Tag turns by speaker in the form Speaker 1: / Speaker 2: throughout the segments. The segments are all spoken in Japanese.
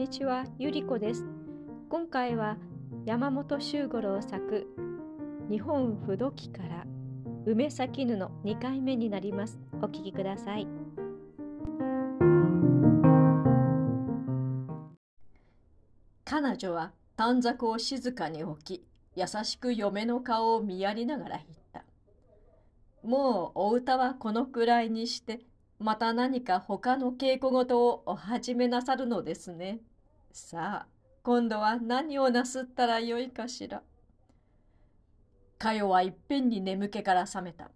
Speaker 1: にちは、ゆりこです。今回は山本周五郎作日本不土記から梅咲布2回目になります。お聞きください。
Speaker 2: 彼女は短冊を静かに置き、優しく嫁の顔を見やりながら言った。もうお歌はこのくらいにして、また何か他の稽古事をお始めなさるのですね。さあ、今度は何をなすったらよいかしら？かよはいっぺんに眠気から覚めた。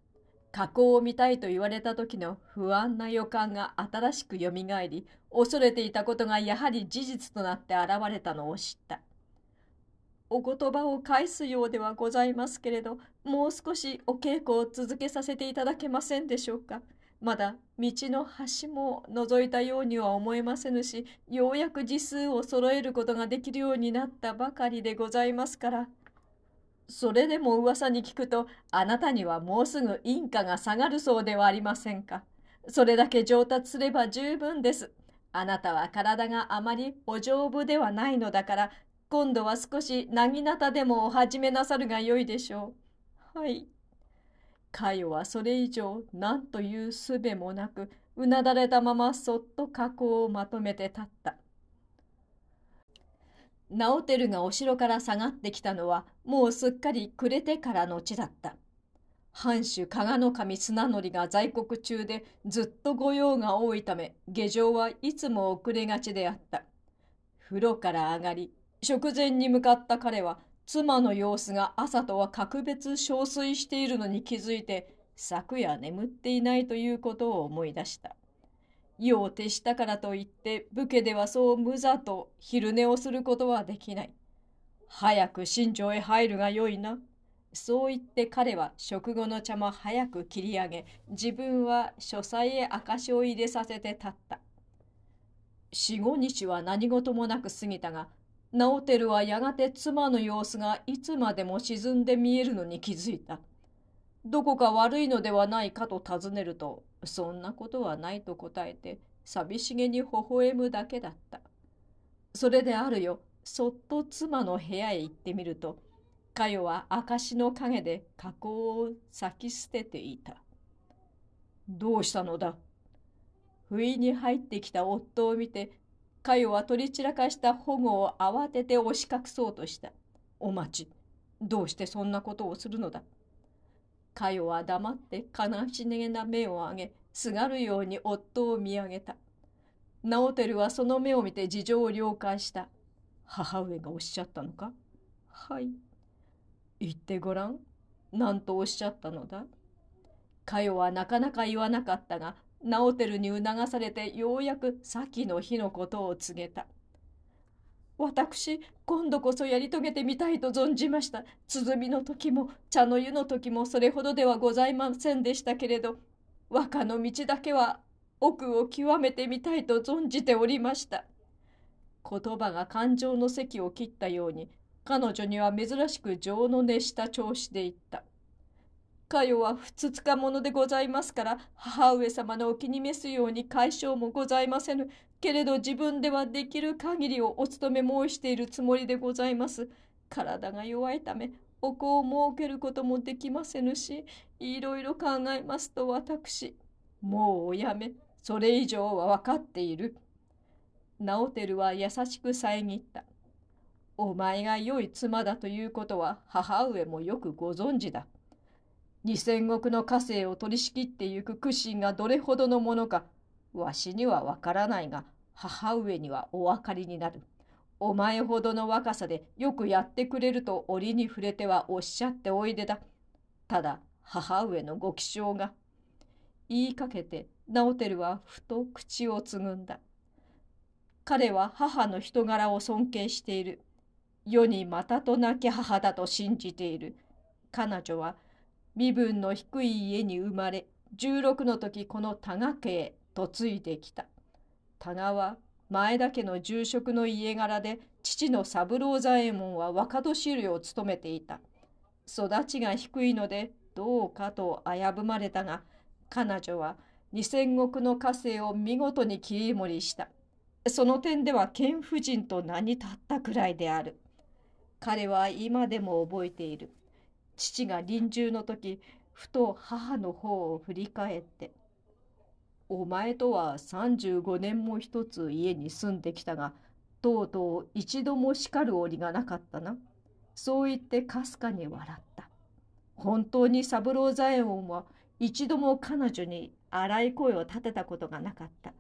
Speaker 2: 加工を見たいと言われた時の不安な予感が新しくよみがえり、恐れていたことがやはり事実となって現れたのを知った。お言葉を返すようではございますけれど、もう少しお稽古を続けさせていただけませんでしょうか？まだ道の端も覗いたようには思えませぬしようやく字数を揃えることができるようになったばかりでございますから。それでも噂に聞くとあなたにはもうすぐ印価が下がるそうではありませんか。それだけ上達すれば十分です。あなたは体があまりお丈夫ではないのだから今度は少しなぎなたでもお始めなさるがよいでしょう。はい。かよはそれ以上何というすべもなくうなだれたままそっと加工をまとめて立った。直輝がお城から下がってきたのはもうすっかり暮れてからの地だった。藩主加賀守綱則が在国中でずっと御用が多いため下城はいつも遅れがちであった。風呂から上がり食前に向かった彼は妻の様子が朝とは格別憔悴しているのに気づいて昨夜眠っていないということを思い出した。夜を徹したからといって武家ではそう無座と昼寝をすることはできない。早く新庄へ入るがよいな。そう言って彼は食後の茶も早く切り上げ自分は書斎へ証を入れさせて立った。四五日は何事もなく過ぎたが直輝はやがて妻の様子がいつまでも沈んで見えるのに気づいた。どこか悪いのではないかと尋ねると、そんなことはないと答えて、寂しげに微笑むだけだった。それであるよ、そっと妻の部屋へ行ってみると、かよは証の陰で加工を咲き捨てていた。どうしたのだ不意に入ってきた夫を見てかよは取り散らかした保護を慌てて押し隠そうとした。お待ち、どうしてそんなことをするのだ。かよは黙って悲しげな目を上げ、すがるように夫を見上げた。直輝はその目を見て事情を了解した。母上がおっしゃったのか？はい。言ってごらん。何とおっしゃったのだ？かよはなかなか言わなかったが、直輝に促されてようやく先の日のことを告げた。私、今度こそやり遂げてみたいと存じました。鼓の時も茶の湯の時もそれほどではございませんでしたけれど、和歌の道だけは奥を極めてみたいと存じておりました。言葉が感情の席を切ったように、彼女には珍しく情の熱した調子で言った。かよはふつつかものでございますから母上様のお気に召すように解消もございませぬ。けれど自分ではできる限りをお務め申しているつもりでございます。体が弱いためお子を設けることもできませぬしいろいろ考えますと私もうおやめ。それ以上は分かっている。直輝は優しく遮った。お前が良い妻だということは母上もよくご存知だ。二千石の家政を取り仕切ってゆく苦心がどれほどのものか、わしにはわからないが、母上にはお分かりになる。お前ほどの若さでよくやってくれると折に触れてはおっしゃっておいでだ。ただ、母上のご気性が。言いかけて、直輝はふと口をつぐんだ。彼は母の人柄を尊敬している。世にまたとなき母だと信じている。彼女は身分の低い家に生まれ16の時この多賀家へ嫁いできた多賀は前田家の住職の家柄で父の三郎左衛門は若年寄を務めていた育ちが低いのでどうかと危ぶまれたが彼女は二千石の家政を見事に切り盛りしたその点では賢婦人と名に立ったくらいである。彼は今でも覚えている。父が臨終の時、ふと母の方を振り返って、お前とは35年も一つ家に住んできたが、とうとう一度も叱る折がなかったな。そう言ってかすかに笑った。本当に三郎左衛門は一度も彼女に荒い声を立てたことがなかった。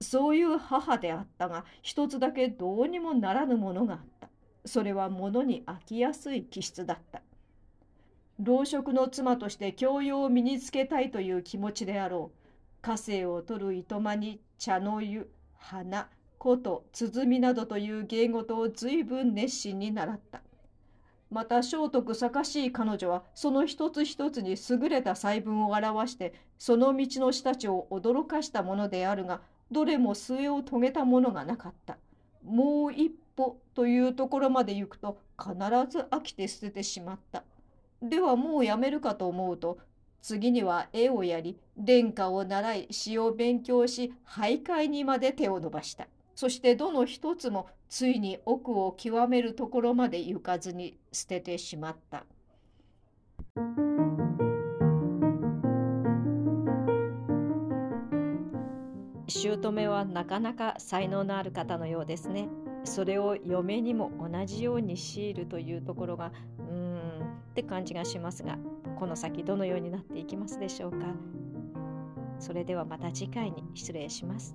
Speaker 2: そういう母であったが、一つだけどうにもならぬものがあった。それは物に飽きやすい気質だった。老職の妻として教養を身につけたいという気持ちであろう。家政を取るいとまに茶の湯、花、琴、鼓などという芸事を随分熱心に習った。また聖徳かしい彼女はその一つ一つに優れた細分を表してその道の師たちを驚かしたものであるがどれも末を遂げたものがなかった。もう一歩というところまで行くと必ず飽きて捨ててしまった。ではもうやめるかと思うと次には絵をやり殿下を習い詩を勉強し徘徊にまで手を伸ばした。そしてどの一つもついに奥を極めるところまで行かずに捨ててしまった。
Speaker 1: 姑はなかなか才能のある方のようですね。それを嫁にも同じように強いるというところがうーんって感じがしますがこの先どのようになっていきますでしょうかそれではまた次回に失礼します。